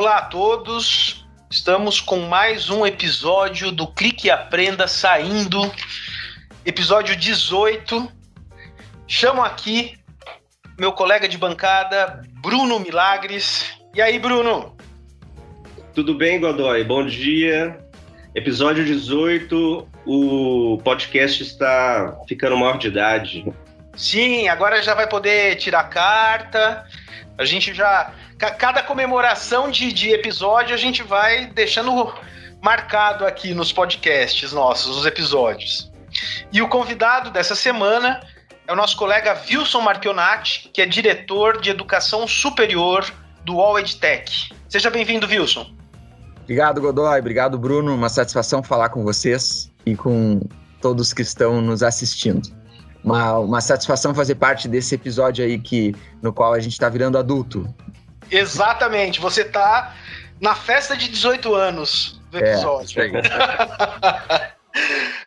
Olá a todos, estamos com mais um episódio do Clique e Aprenda saindo, episódio 18. Chamo aqui meu colega de bancada, Bruno Milagres. E aí, Bruno? Tudo bem, Godoy? Bom dia. Episódio 18, o podcast está ficando maior de idade. Sim, agora já vai poder tirar carta. A gente já. Cada comemoração de, de episódio a gente vai deixando marcado aqui nos podcasts nossos, os episódios. E o convidado dessa semana é o nosso colega Wilson Marchionati, que é diretor de educação superior do All EdTech. Seja bem-vindo, Wilson. Obrigado, Godoy. Obrigado, Bruno. Uma satisfação falar com vocês e com todos que estão nos assistindo. Uma, uma satisfação fazer parte desse episódio aí que, no qual a gente está virando adulto. Exatamente. Você está na festa de 18 anos do é, episódio. É,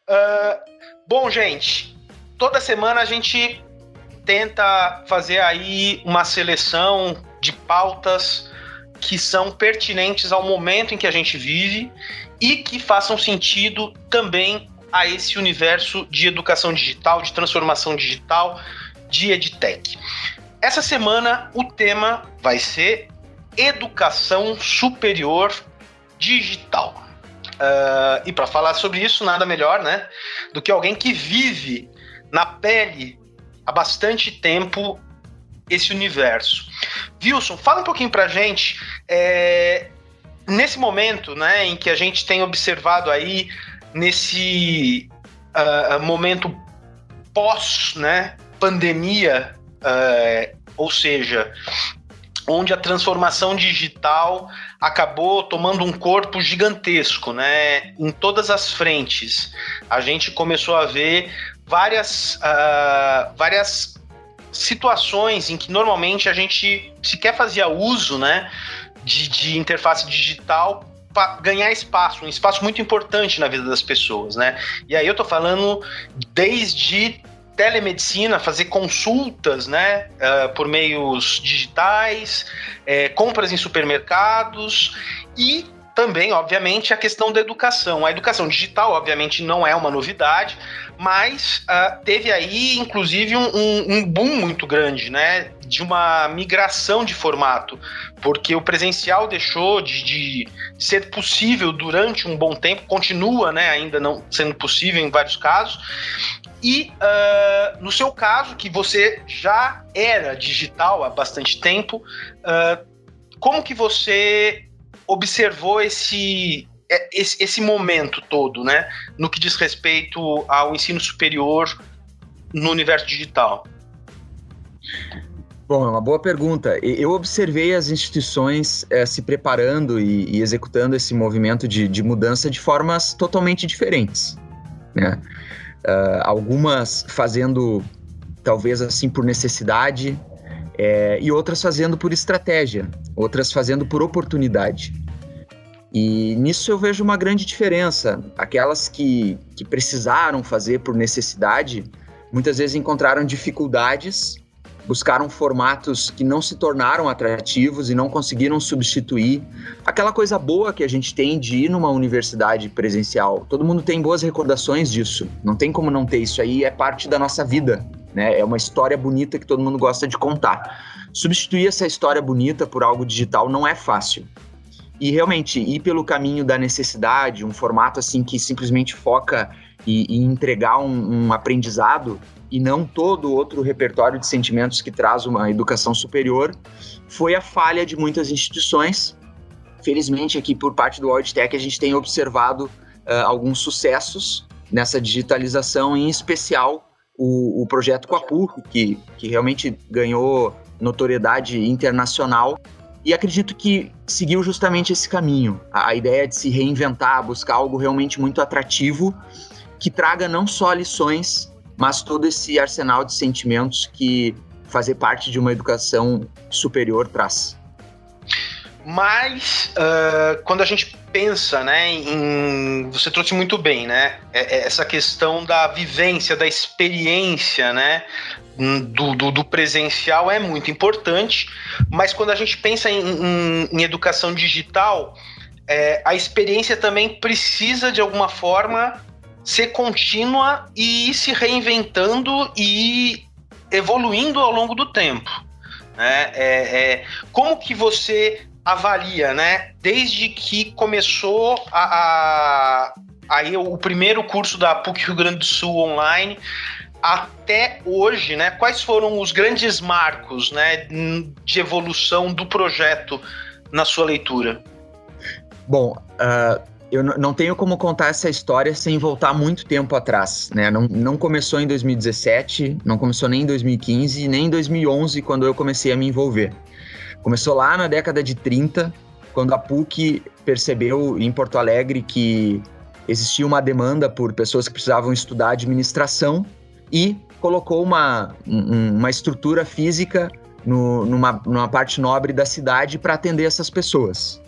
uh, bom, gente, toda semana a gente tenta fazer aí uma seleção de pautas que são pertinentes ao momento em que a gente vive e que façam sentido também a esse universo de educação digital, de transformação digital, de EdTech. Essa semana o tema vai ser educação superior digital. Uh, e para falar sobre isso, nada melhor né, do que alguém que vive na pele há bastante tempo esse universo. Wilson, fala um pouquinho para a gente, é, nesse momento né, em que a gente tem observado aí, nesse uh, momento pós né, pandemia, uh, ou seja, onde a transformação digital acabou tomando um corpo gigantesco, né? Em todas as frentes, a gente começou a ver várias, uh, várias situações em que normalmente a gente sequer fazia uso, né, de, de interface digital ganhar espaço, um espaço muito importante na vida das pessoas, né? E aí eu tô falando desde telemedicina, fazer consultas, né, uh, por meios digitais, é, compras em supermercados e também, obviamente, a questão da educação. A educação digital, obviamente, não é uma novidade, mas uh, teve aí, inclusive, um, um, boom muito grande, né? De uma migração de formato, porque o presencial deixou de, de, ser possível durante um bom tempo, continua, né? Ainda não sendo possível em vários casos. E uh, no seu caso, que você já era digital há bastante tempo, uh, como que você observou esse, é, esse, esse momento todo, né? No que diz respeito ao ensino superior no universo digital? Bom, é uma boa pergunta. Eu observei as instituições é, se preparando e, e, executando esse movimento de, de, mudança de formas totalmente diferentes. Né? Uh, algumas fazendo, talvez assim, por necessidade, é, e outras fazendo por estratégia, outras fazendo por oportunidade. E nisso eu vejo uma grande diferença. Aquelas que, que precisaram fazer por necessidade, muitas vezes encontraram dificuldades, buscaram formatos que não se tornaram atrativos e não conseguiram substituir aquela coisa boa que a gente tem de ir numa universidade presencial. Todo mundo tem boas recordações disso. Não tem como não ter isso aí, é parte da nossa vida. Né? É uma história bonita que todo mundo gosta de contar. Substituir essa história bonita por algo digital não é fácil. E realmente, ir pelo caminho da necessidade, um formato assim que simplesmente foca e, e entregar um, um aprendizado e não todo outro repertório de sentimentos que traz uma educação superior, foi a falha de muitas instituições. Felizmente, aqui por parte do WorldTech, a gente tem observado uh, alguns sucessos nessa digitalização, em especial o, o projeto Coapu, que, que realmente ganhou notoriedade internacional e acredito que seguiu justamente esse caminho. A ideia de se reinventar, buscar algo realmente muito atrativo, que traga não só lições, mas todo esse arsenal de sentimentos que fazer parte de uma educação superior traz. Mas, uh, quando a gente pensa, né, em, você trouxe muito bem, né, é, é essa questão da vivência, da experiência, né, do, do, do, presencial é muito importante, mas quando a gente pensa em, em, em educação digital, é, a experiência também precisa de alguma forma ser contínua e ir se reinventando e evoluindo ao longo do tempo. Né? É, é, como que você avalia, né? Desde que começou a, a, aí o primeiro curso da PUC Rio Grande do Sul online até hoje, né? Quais foram os grandes marcos, né, de evolução do projeto na sua leitura? Bom, uh, eu não tenho como contar essa história sem voltar muito tempo atrás, né? Não, não começou em 2017, não começou nem em 2015, nem em 2011, quando eu comecei a me envolver. Começou lá na década de 30, quando a PUC percebeu em Porto Alegre que existia uma demanda por pessoas que precisavam estudar administração e colocou uma, uma estrutura física no, numa, numa parte nobre da cidade para atender essas pessoas.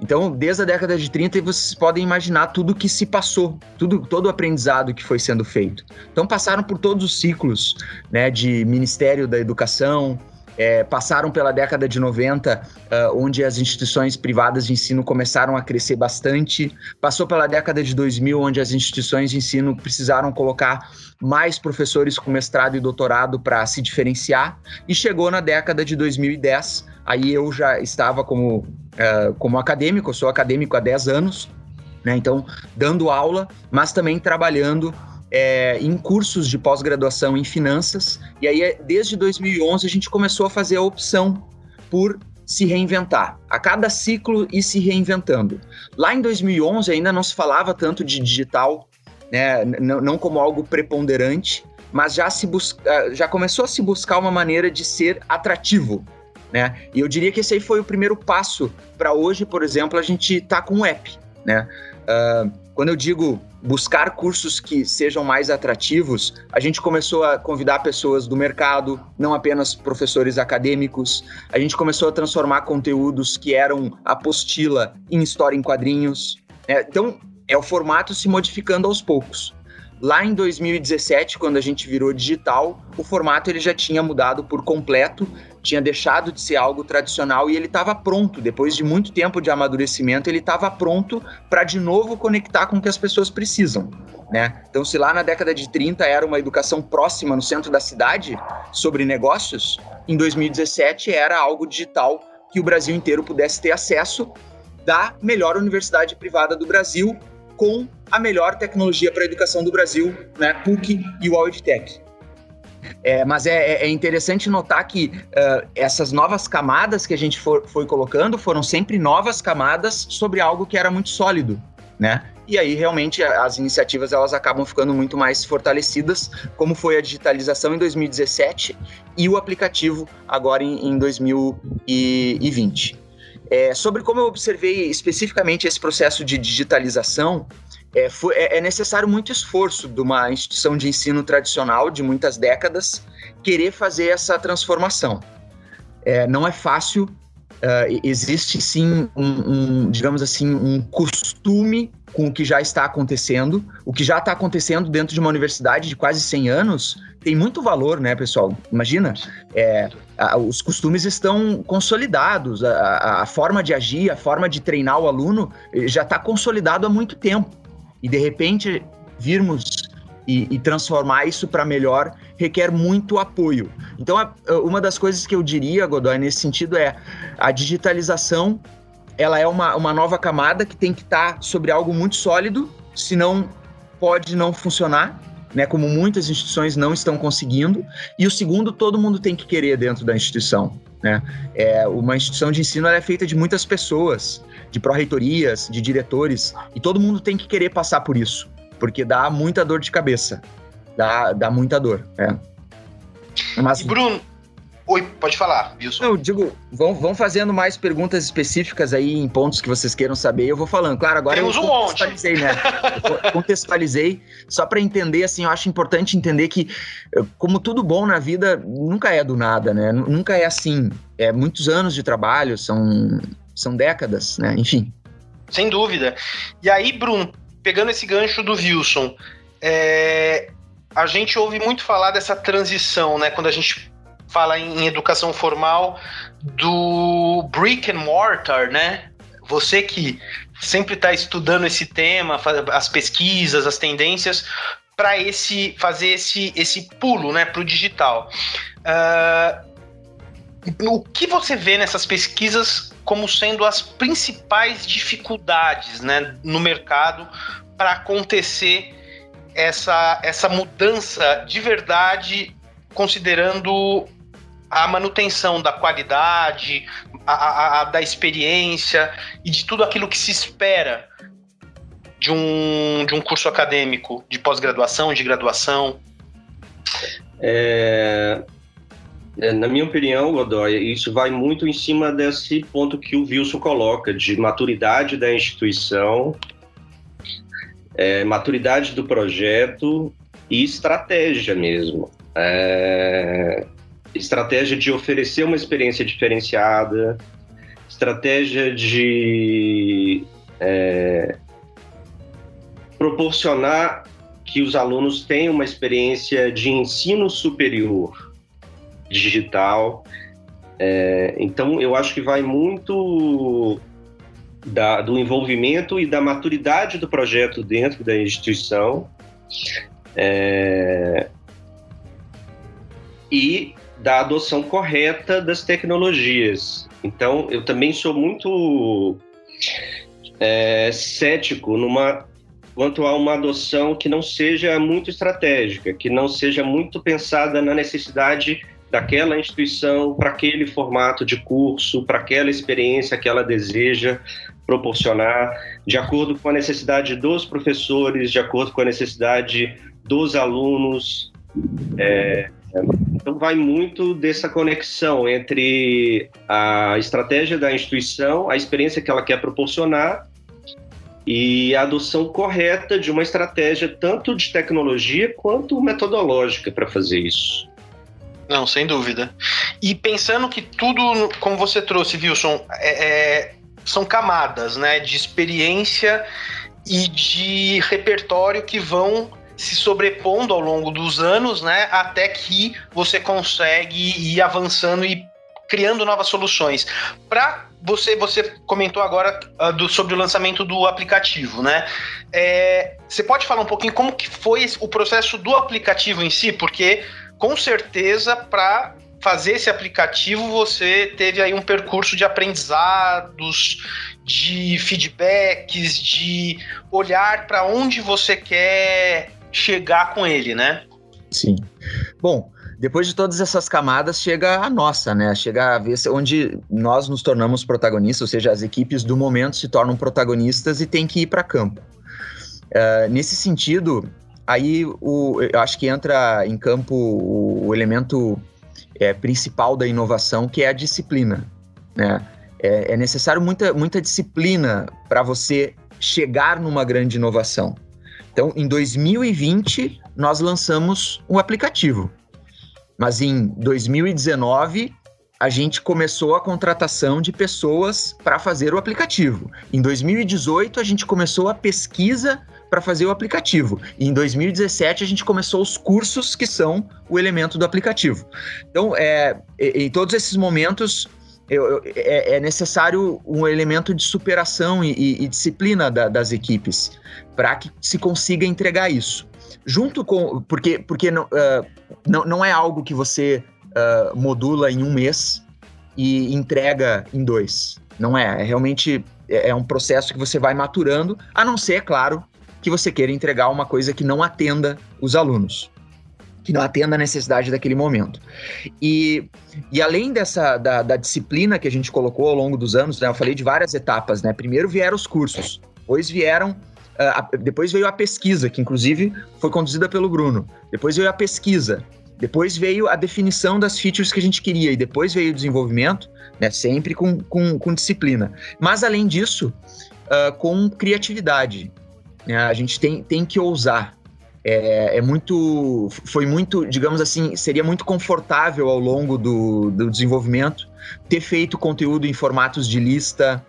Então, desde a década de 30, vocês podem imaginar tudo que se passou, tudo, todo o aprendizado que foi sendo feito. Então, passaram por todos os ciclos né, de Ministério da Educação, é, passaram pela década de 90, uh, onde as instituições privadas de ensino começaram a crescer bastante, passou pela década de 2000, onde as instituições de ensino precisaram colocar mais professores com mestrado e doutorado para se diferenciar, e chegou na década de 2010, aí eu já estava como, uh, como acadêmico, eu sou acadêmico há 10 anos, né, então dando aula, mas também trabalhando é, em cursos de pós-graduação em finanças. E aí, desde 2011, a gente começou a fazer a opção por se reinventar. A cada ciclo e se reinventando. Lá em 2011 ainda não se falava tanto de digital, né, não como algo preponderante, mas já, se busca, já começou a se buscar uma maneira de ser atrativo. Né? E eu diria que esse aí foi o primeiro passo para hoje, por exemplo, a gente tá com um app. Né? Uh, quando eu digo buscar cursos que sejam mais atrativos, a gente começou a convidar pessoas do mercado, não apenas professores acadêmicos. A gente começou a transformar conteúdos que eram apostila em história em quadrinhos. É, então, é o formato se modificando aos poucos. Lá em 2017, quando a gente virou digital, o formato ele já tinha mudado por completo, tinha deixado de ser algo tradicional e ele estava pronto, depois de muito tempo de amadurecimento, ele estava pronto para de novo conectar com o que as pessoas precisam. Né? Então, se lá na década de 30 era uma educação próxima no centro da cidade sobre negócios, em 2017 era algo digital que o Brasil inteiro pudesse ter acesso da melhor universidade privada do Brasil com a melhor tecnologia para a educação do Brasil, né, PUC e o UAUDTech. É, mas é, é, é, interessante notar que uh, essas novas camadas que a gente for, foi colocando foram sempre novas camadas sobre algo que era muito sólido, né? E aí realmente as iniciativas elas acabam ficando muito mais fortalecidas, como foi a digitalização em 2017 e o aplicativo agora em, em 2020. É, sobre como eu observei especificamente esse processo de digitalização, é, foi, é, é, necessário muito esforço de uma instituição de ensino tradicional de muitas décadas querer fazer essa transformação. É, não é fácil, uh, existe sim um, um, digamos assim, um costume com o que já está acontecendo. O que já está acontecendo dentro de uma universidade de quase 100 anos tem muito valor, né, pessoal? Imagina, é, a, os costumes estão consolidados, a, a, forma de agir, a forma de treinar o aluno eh, já está consolidado há muito tempo. E de repente virmos e, e transformar isso para melhor requer muito apoio. Então, uma das coisas que eu diria, Godoy, nesse sentido é a digitalização ela é uma, uma nova camada que tem que estar tá sobre algo muito sólido, senão pode não funcionar, né? Como muitas instituições não estão conseguindo. E o segundo, todo mundo tem que querer dentro da instituição. Né? É, uma instituição de ensino é feita de muitas pessoas, de pró-reitorias, de diretores, e todo mundo tem que querer passar por isso, porque dá muita dor de cabeça. Dá, dá muita dor. É. Mas, e Bruno, Oi, pode falar, Wilson. Eu digo, vão, vão fazendo mais perguntas específicas aí em pontos que vocês queiram saber. Eu vou falando. Claro, agora Temos eu um contextualizei, monte. né? Eu contextualizei só para entender, assim, eu acho importante entender que, eh, como tudo bom na vida, nunca é do nada, né? Nunca é assim. É muitos anos de trabalho, são, são décadas, né? Enfim. sem dúvida. E aí, Bruno, pegando esse gancho do Wilson, é, a gente ouve muito falar dessa transição, né? Quando a gente fala em, educação formal, do brick and mortar, né? Você que sempre está estudando esse tema, as pesquisas, as tendências, para esse fazer esse, esse pulo né, para o digital. Uh, o que você vê nessas pesquisas como sendo as principais dificuldades né, no mercado para acontecer essa, essa mudança de verdade, considerando a manutenção da qualidade, a, a, a, da experiência e de tudo aquilo que se espera de um, de um curso acadêmico de pós-graduação, de graduação? É, na minha opinião, Godoy, isso vai muito em cima desse ponto que o Wilson coloca, de maturidade da instituição, é, maturidade do projeto e estratégia mesmo. É, estratégia de oferecer uma experiência diferenciada, estratégia de é, proporcionar que os alunos tenham uma experiência de ensino superior digital. É, então, eu acho que vai muito da, do envolvimento e da maturidade do projeto dentro da instituição. É, e da adoção correta das tecnologias. Então, eu também sou muito é, cético numa quanto a uma adoção que não seja muito estratégica, que não seja muito pensada na necessidade daquela instituição para aquele formato de curso, para aquela experiência que ela deseja proporcionar, de acordo com a necessidade dos professores, de acordo com a necessidade dos alunos. É, então, vai muito dessa conexão entre a estratégia da instituição, a experiência que ela quer proporcionar e a adoção correta de uma estratégia tanto de tecnologia quanto metodológica para fazer isso. Não, sem dúvida. E pensando que tudo, como você trouxe, Wilson, é, é, são camadas né, de experiência e de repertório que vão se sobrepondo ao longo dos anos, né, até que você consegue ir avançando e criando novas soluções. Para você, você comentou agora uh, do, sobre o lançamento do aplicativo, né? É, você pode falar um pouquinho como que foi o processo do aplicativo em si, porque com certeza para fazer esse aplicativo você teve aí um percurso de aprendizados, de feedbacks, de olhar para onde você quer chegar com ele, né? Sim. Bom, depois de todas essas camadas, chega a nossa, né? Chega a vez onde nós nos tornamos protagonistas, ou seja, as equipes do momento se tornam protagonistas e tem que ir para campo. Uh, nesse sentido, aí o, eu acho que entra em campo o, o elemento é, principal da inovação, que é a disciplina. Né? É, é necessário muita, muita disciplina para você chegar numa grande inovação. Então, em 2020, nós lançamos um aplicativo. Mas em 2019, a gente começou a contratação de pessoas para fazer o aplicativo. Em 2018, a gente começou a pesquisa para fazer o aplicativo. E em 2017, a gente começou os cursos que são o elemento do aplicativo. Então, é, em todos esses momentos, eu, eu, é, é, necessário um elemento de superação e, e, e disciplina da, das equipes para que se consiga entregar isso junto com. Porque, porque não, uh, não, não é algo que você uh, modula em um mês e entrega em dois. Não é. É realmente é, é um processo que você vai maturando, a não ser, é claro, que você queira entregar uma coisa que não atenda os alunos. Que não atenda a necessidade daquele momento. E, e além dessa da, da disciplina que a gente colocou ao longo dos anos, né, eu falei de várias etapas, né? Primeiro vieram os cursos, depois vieram Uh, depois veio a pesquisa, que inclusive foi conduzida pelo Bruno. Depois veio a pesquisa. Depois veio a definição das features que a gente queria. E depois veio o desenvolvimento, né, sempre com, com, com disciplina. Mas, além disso, uh, com criatividade. Né, a gente tem, tem que ousar. É, é, muito. Foi muito, digamos assim, seria muito confortável ao longo do, do desenvolvimento ter feito conteúdo em formatos de lista,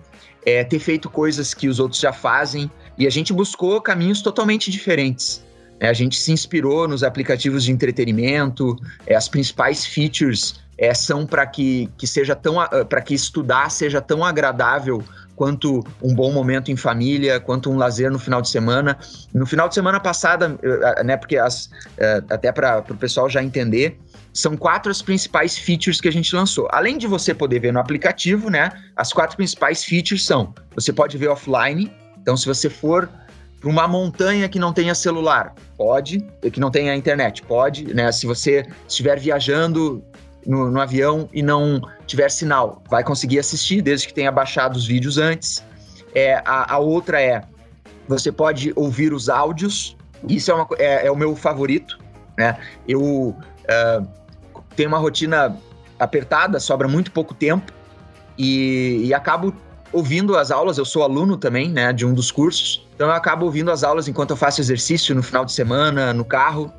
é ter feito coisas que os outros já fazem, e a gente buscou caminhos totalmente diferentes. É, a gente se inspirou nos aplicativos de entretenimento, é, as principais features é, são para que, que seja tão para que estudar seja tão agradável quanto um bom momento em família, quanto um lazer no final de semana. No final de semana passada, né, porque as, é, até para o pessoal já entender, são quatro as principais features que a gente lançou. Além de você poder ver no aplicativo, né? As quatro principais features são: você pode ver offline. Então, se você for para uma montanha que não tenha celular, pode. Que não tenha internet, pode. Né? Se você estiver viajando no, no avião e não tiver sinal, vai conseguir assistir, desde que tenha baixado os vídeos antes. É, a, a outra é: você pode ouvir os áudios. Isso é, uma, é, é o meu favorito. Né? Eu. Uh, tenho uma rotina apertada, sobra muito pouco tempo e, e, acabo ouvindo as aulas. Eu sou aluno também, né, de um dos cursos, então eu acabo ouvindo as aulas enquanto eu faço exercício no final de semana, no carro.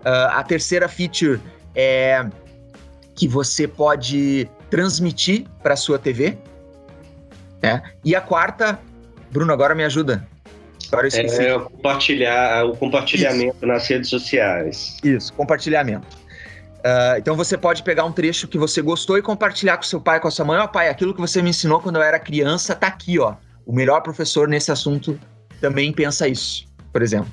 Uh, a terceira feature é que você pode transmitir para sua TV, né? E a quarta, Bruno, agora me ajuda. Agora eu esqueci. É compartilhar o compartilhamento Isso. nas redes sociais. Isso, compartilhamento. Uh, então você pode pegar um trecho que você gostou e compartilhar com seu pai, com a sua mãe. Ó, oh, pai, aquilo que você me ensinou quando eu era criança tá aqui, ó. O melhor professor nesse assunto também pensa isso, por exemplo.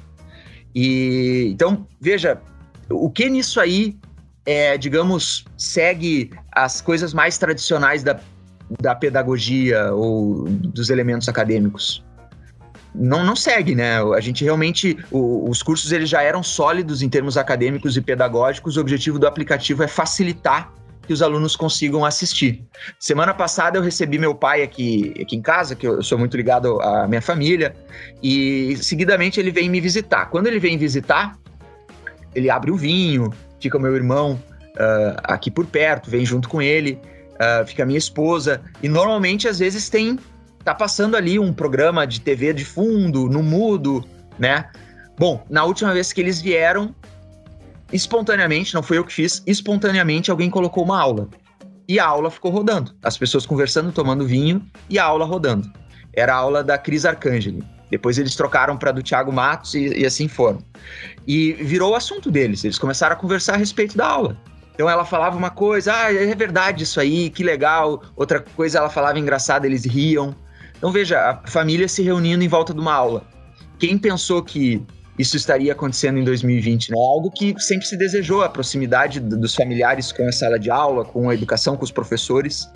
E então, veja, o que nisso aí é, digamos, segue as coisas mais tradicionais da, da pedagogia ou dos elementos acadêmicos? Não, não segue, né? A gente realmente, o, os cursos eles já eram sólidos em termos acadêmicos e pedagógicos. O objetivo do aplicativo é facilitar que os alunos consigam assistir. Semana passada eu recebi meu pai aqui, aqui em casa, que eu sou muito ligado à minha família, e seguidamente ele vem me visitar. Quando ele vem visitar, ele abre o vinho, fica o meu irmão uh, aqui por perto, vem junto com ele, uh, fica a minha esposa, e normalmente às vezes tem tá passando ali um programa de TV de fundo, no mudo, né? Bom, na última vez que eles vieram, espontaneamente, não foi eu que fiz, espontaneamente alguém colocou uma aula. E a aula ficou rodando. As pessoas conversando, tomando vinho e a aula rodando. Era a aula da Cris Arcangeli. Depois eles trocaram para do Thiago Matos e, e assim foram. E virou o assunto deles. Eles começaram a conversar a respeito da aula. Então ela falava uma coisa, ah, é verdade isso aí, que legal. Outra coisa ela falava engraçada, eles riam. Então veja, a família se reunindo em volta de uma aula. Quem pensou que isso estaria acontecendo em 2020, né? Algo que sempre se desejou, a proximidade dos familiares com a sala de aula, com a educação, com os professores,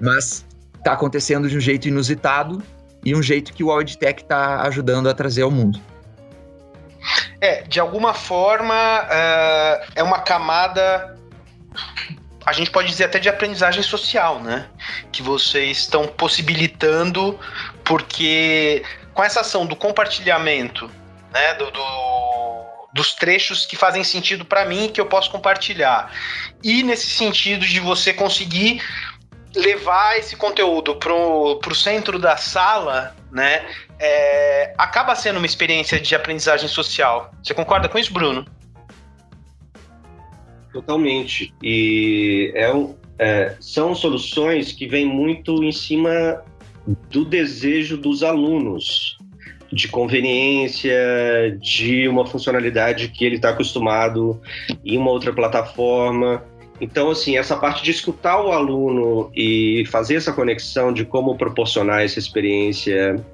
mas está acontecendo de um jeito inusitado e um jeito que o AudTech está ajudando a trazer ao mundo. É, de alguma forma, uh, é uma camada a gente pode dizer até de aprendizagem social, né? Que vocês estão possibilitando, porque com essa ação do compartilhamento, né? Do, do dos trechos que fazem sentido para mim que eu posso compartilhar. E nesse sentido de você conseguir levar esse conteúdo pro, pro centro da sala, né? É, acaba sendo uma experiência de aprendizagem social. Você concorda com isso, Bruno? Totalmente. E é, é, são soluções que vêm muito em cima do desejo dos alunos, de conveniência, de uma funcionalidade que ele está acostumado em uma outra plataforma. Então, assim, essa parte de escutar o aluno e fazer essa conexão de como proporcionar essa experiência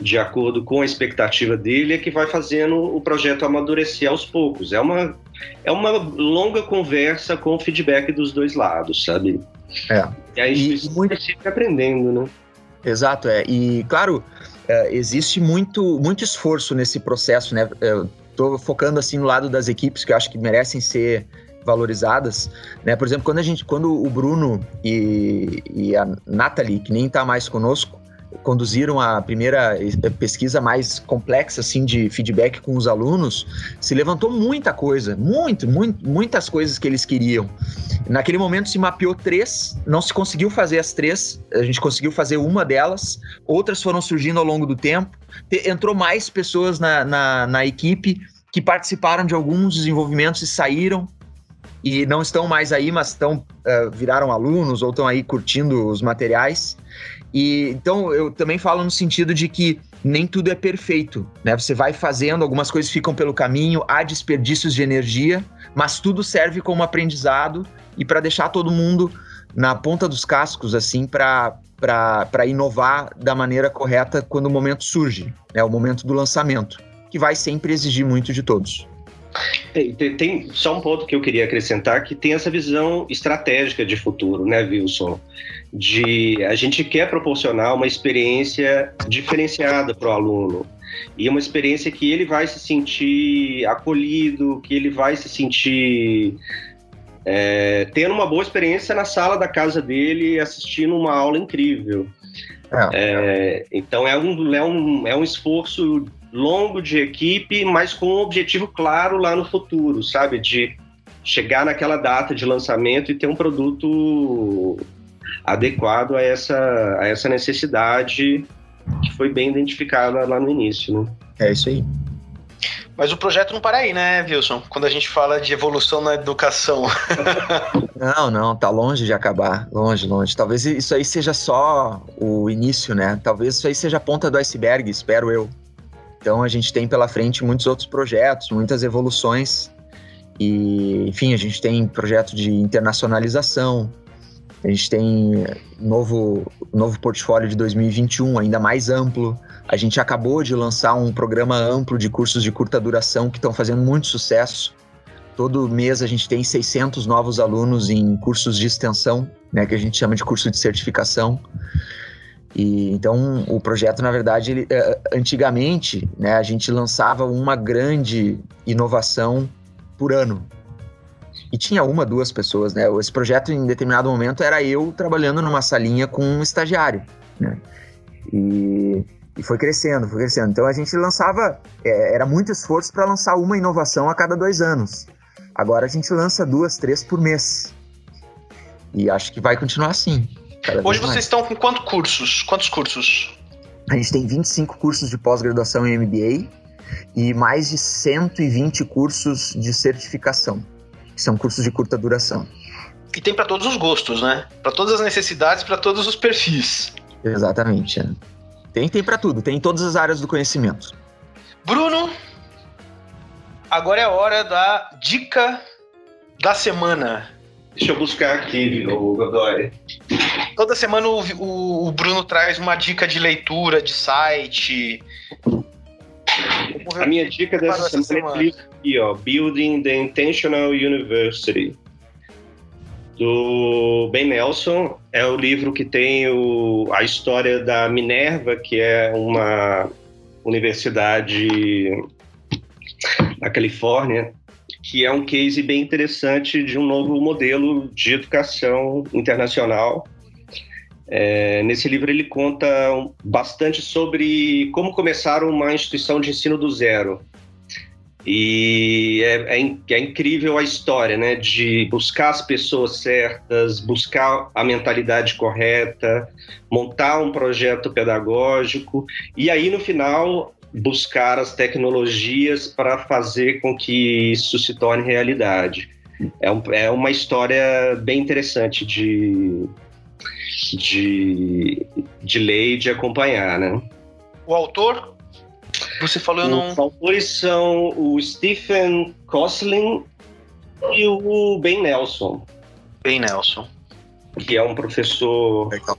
de acordo com a expectativa dele é que vai fazendo o projeto amadurecer aos poucos. É uma, é uma longa conversa com o feedback dos dois lados, sabe? É. E aí a gente muito... sempre aprendendo, né? Exato, é. E, claro, é, existe muito, muito esforço nesse processo, né? Eu tô focando, assim, no lado das equipes que eu acho que merecem ser valorizadas, né? Por exemplo, quando a gente, quando o Bruno e, e a Nathalie, que nem tá mais conosco, conduziram a primeira eh, pesquisa mais complexa assim de feedback com os alunos, se levantou muita coisa, muito, muito, muitas coisas que eles queriam. Naquele momento se mapeou três, não se conseguiu fazer as três, a gente conseguiu fazer uma delas, outras foram surgindo ao longo do tempo. Entrou mais pessoas na, na, na equipe que participaram de alguns desenvolvimentos e saíram e não estão mais aí, mas estão uh, viraram alunos ou estão aí curtindo os materiais. E então eu também falo no sentido de que nem tudo é perfeito, né? Você vai fazendo, algumas coisas ficam pelo caminho, há desperdícios de energia, mas tudo serve como aprendizado e para deixar todo mundo na ponta dos cascos, assim, para inovar da maneira correta quando o momento surge, né? O momento do lançamento, que vai sempre exigir muito de todos. Tem, tem, só um ponto que eu queria acrescentar que tem essa visão estratégica de futuro, né, Wilson? De a gente quer proporcionar uma experiência diferenciada para o aluno e uma experiência que ele vai se sentir acolhido, que ele vai se sentir é, tendo uma boa experiência na sala da casa dele, assistindo uma aula incrível. É. É, então é um, é, um, é um esforço longo de equipe, mas com um objetivo claro lá no futuro, sabe? De chegar naquela data de lançamento e ter um produto adequado a essa, a essa necessidade que foi bem identificada lá no início, né? É isso aí. Mas o projeto não para aí, né, Wilson? Quando a gente fala de evolução na educação. não, não, tá longe de acabar. Longe, longe. Talvez isso aí seja só o início, né? Talvez isso aí seja a ponta do iceberg, espero eu. Então a gente tem pela frente muitos outros projetos, muitas evoluções. E, enfim, a gente tem projeto de internacionalização, a gente tem novo, novo portfólio de 2021, ainda mais amplo. A gente acabou de lançar um programa amplo de cursos de curta duração que estão fazendo muito sucesso. Todo mês a gente tem 600 novos alunos em cursos de extensão, né, que a gente chama de curso de certificação. E, então, o projeto, na verdade, ele, eh, antigamente, né, a gente lançava uma grande inovação por ano. E tinha uma, duas pessoas, né? Esse projeto, em determinado momento, era eu trabalhando numa salinha com um estagiário, né? E, e foi crescendo, foi crescendo. Então, a gente lançava... É, era muito esforço para lançar uma inovação a cada dois anos. Agora, a gente lança duas, três por mês. E acho que vai continuar assim. Hoje vocês mais. estão com quantos cursos? Quantos cursos? A gente tem 25 cursos de pós-graduação em MBA e mais de 120 cursos de certificação, são cursos de curta duração. E tem para todos os gostos, né? Para todas as necessidades, para todos os perfis. Exatamente. É. Tem, tem para tudo, tem em todas as áreas do conhecimento. Bruno, agora é a hora da dica da semana. Deixa eu buscar aqui, o Godoy. Toda semana o, o, o, Bruno traz uma dica de leitura, de site. A minha dica dessa semana, semana é livro aqui, ó, Building the Intentional University, do Ben Nelson. É o livro que tem o, a história da Minerva, que é uma universidade da Califórnia, que é um case bem interessante de um novo modelo de educação internacional. É, nesse livro ele conta bastante sobre como começar uma instituição de ensino do zero. E é, é, é, incrível a história, né? De buscar as pessoas certas, buscar a mentalidade correta, montar um projeto pedagógico e aí no final buscar as tecnologias para fazer com que isso se torne realidade. É, um, é uma história bem interessante de, de, de ler e de acompanhar, né? O autor? Você falou eu não... Os autores são o Stephen Koslin e o Ben Nelson. Ben Nelson. Que é um professor Legal.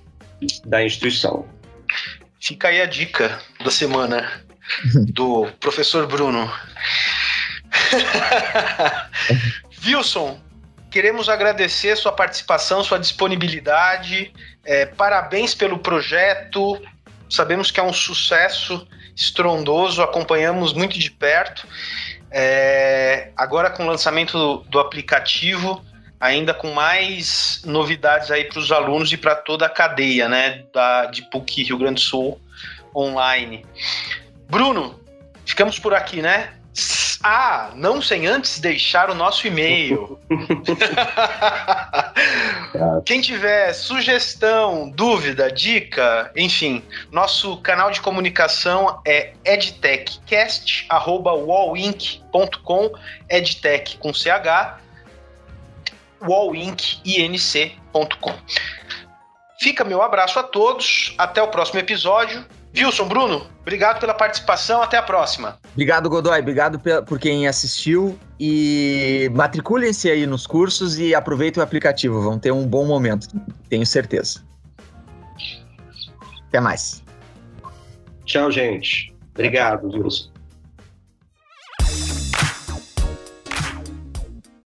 da instituição. Fica aí a dica da semana do professor Bruno. Wilson, queremos agradecer sua participação, sua disponibilidade. É, parabéns pelo projeto. Sabemos que é um sucesso estrondoso, acompanhamos muito de perto. É, agora com o lançamento do, do aplicativo, ainda com mais novidades aí para os alunos e para toda a cadeia, né, da, de PUC Rio Grande do Sul online. Bruno, ficamos por aqui, né? Ah, não sem antes deixar o nosso e-mail. Quem tiver sugestão, dúvida, dica, enfim, nosso canal de comunicação é edtechcast@wallinc.com, edtech com ch, wallinc.com. fica meu abraço a todos. Até o próximo episódio. Wilson, Bruno, obrigado pela participação. Até a próxima. Obrigado, Godoy. Obrigado por quem assistiu. E matriculem-se aí nos cursos e aproveitem o aplicativo. Vão ter um bom momento, tenho certeza. Até mais. Tchau, gente. Obrigado, Wilson.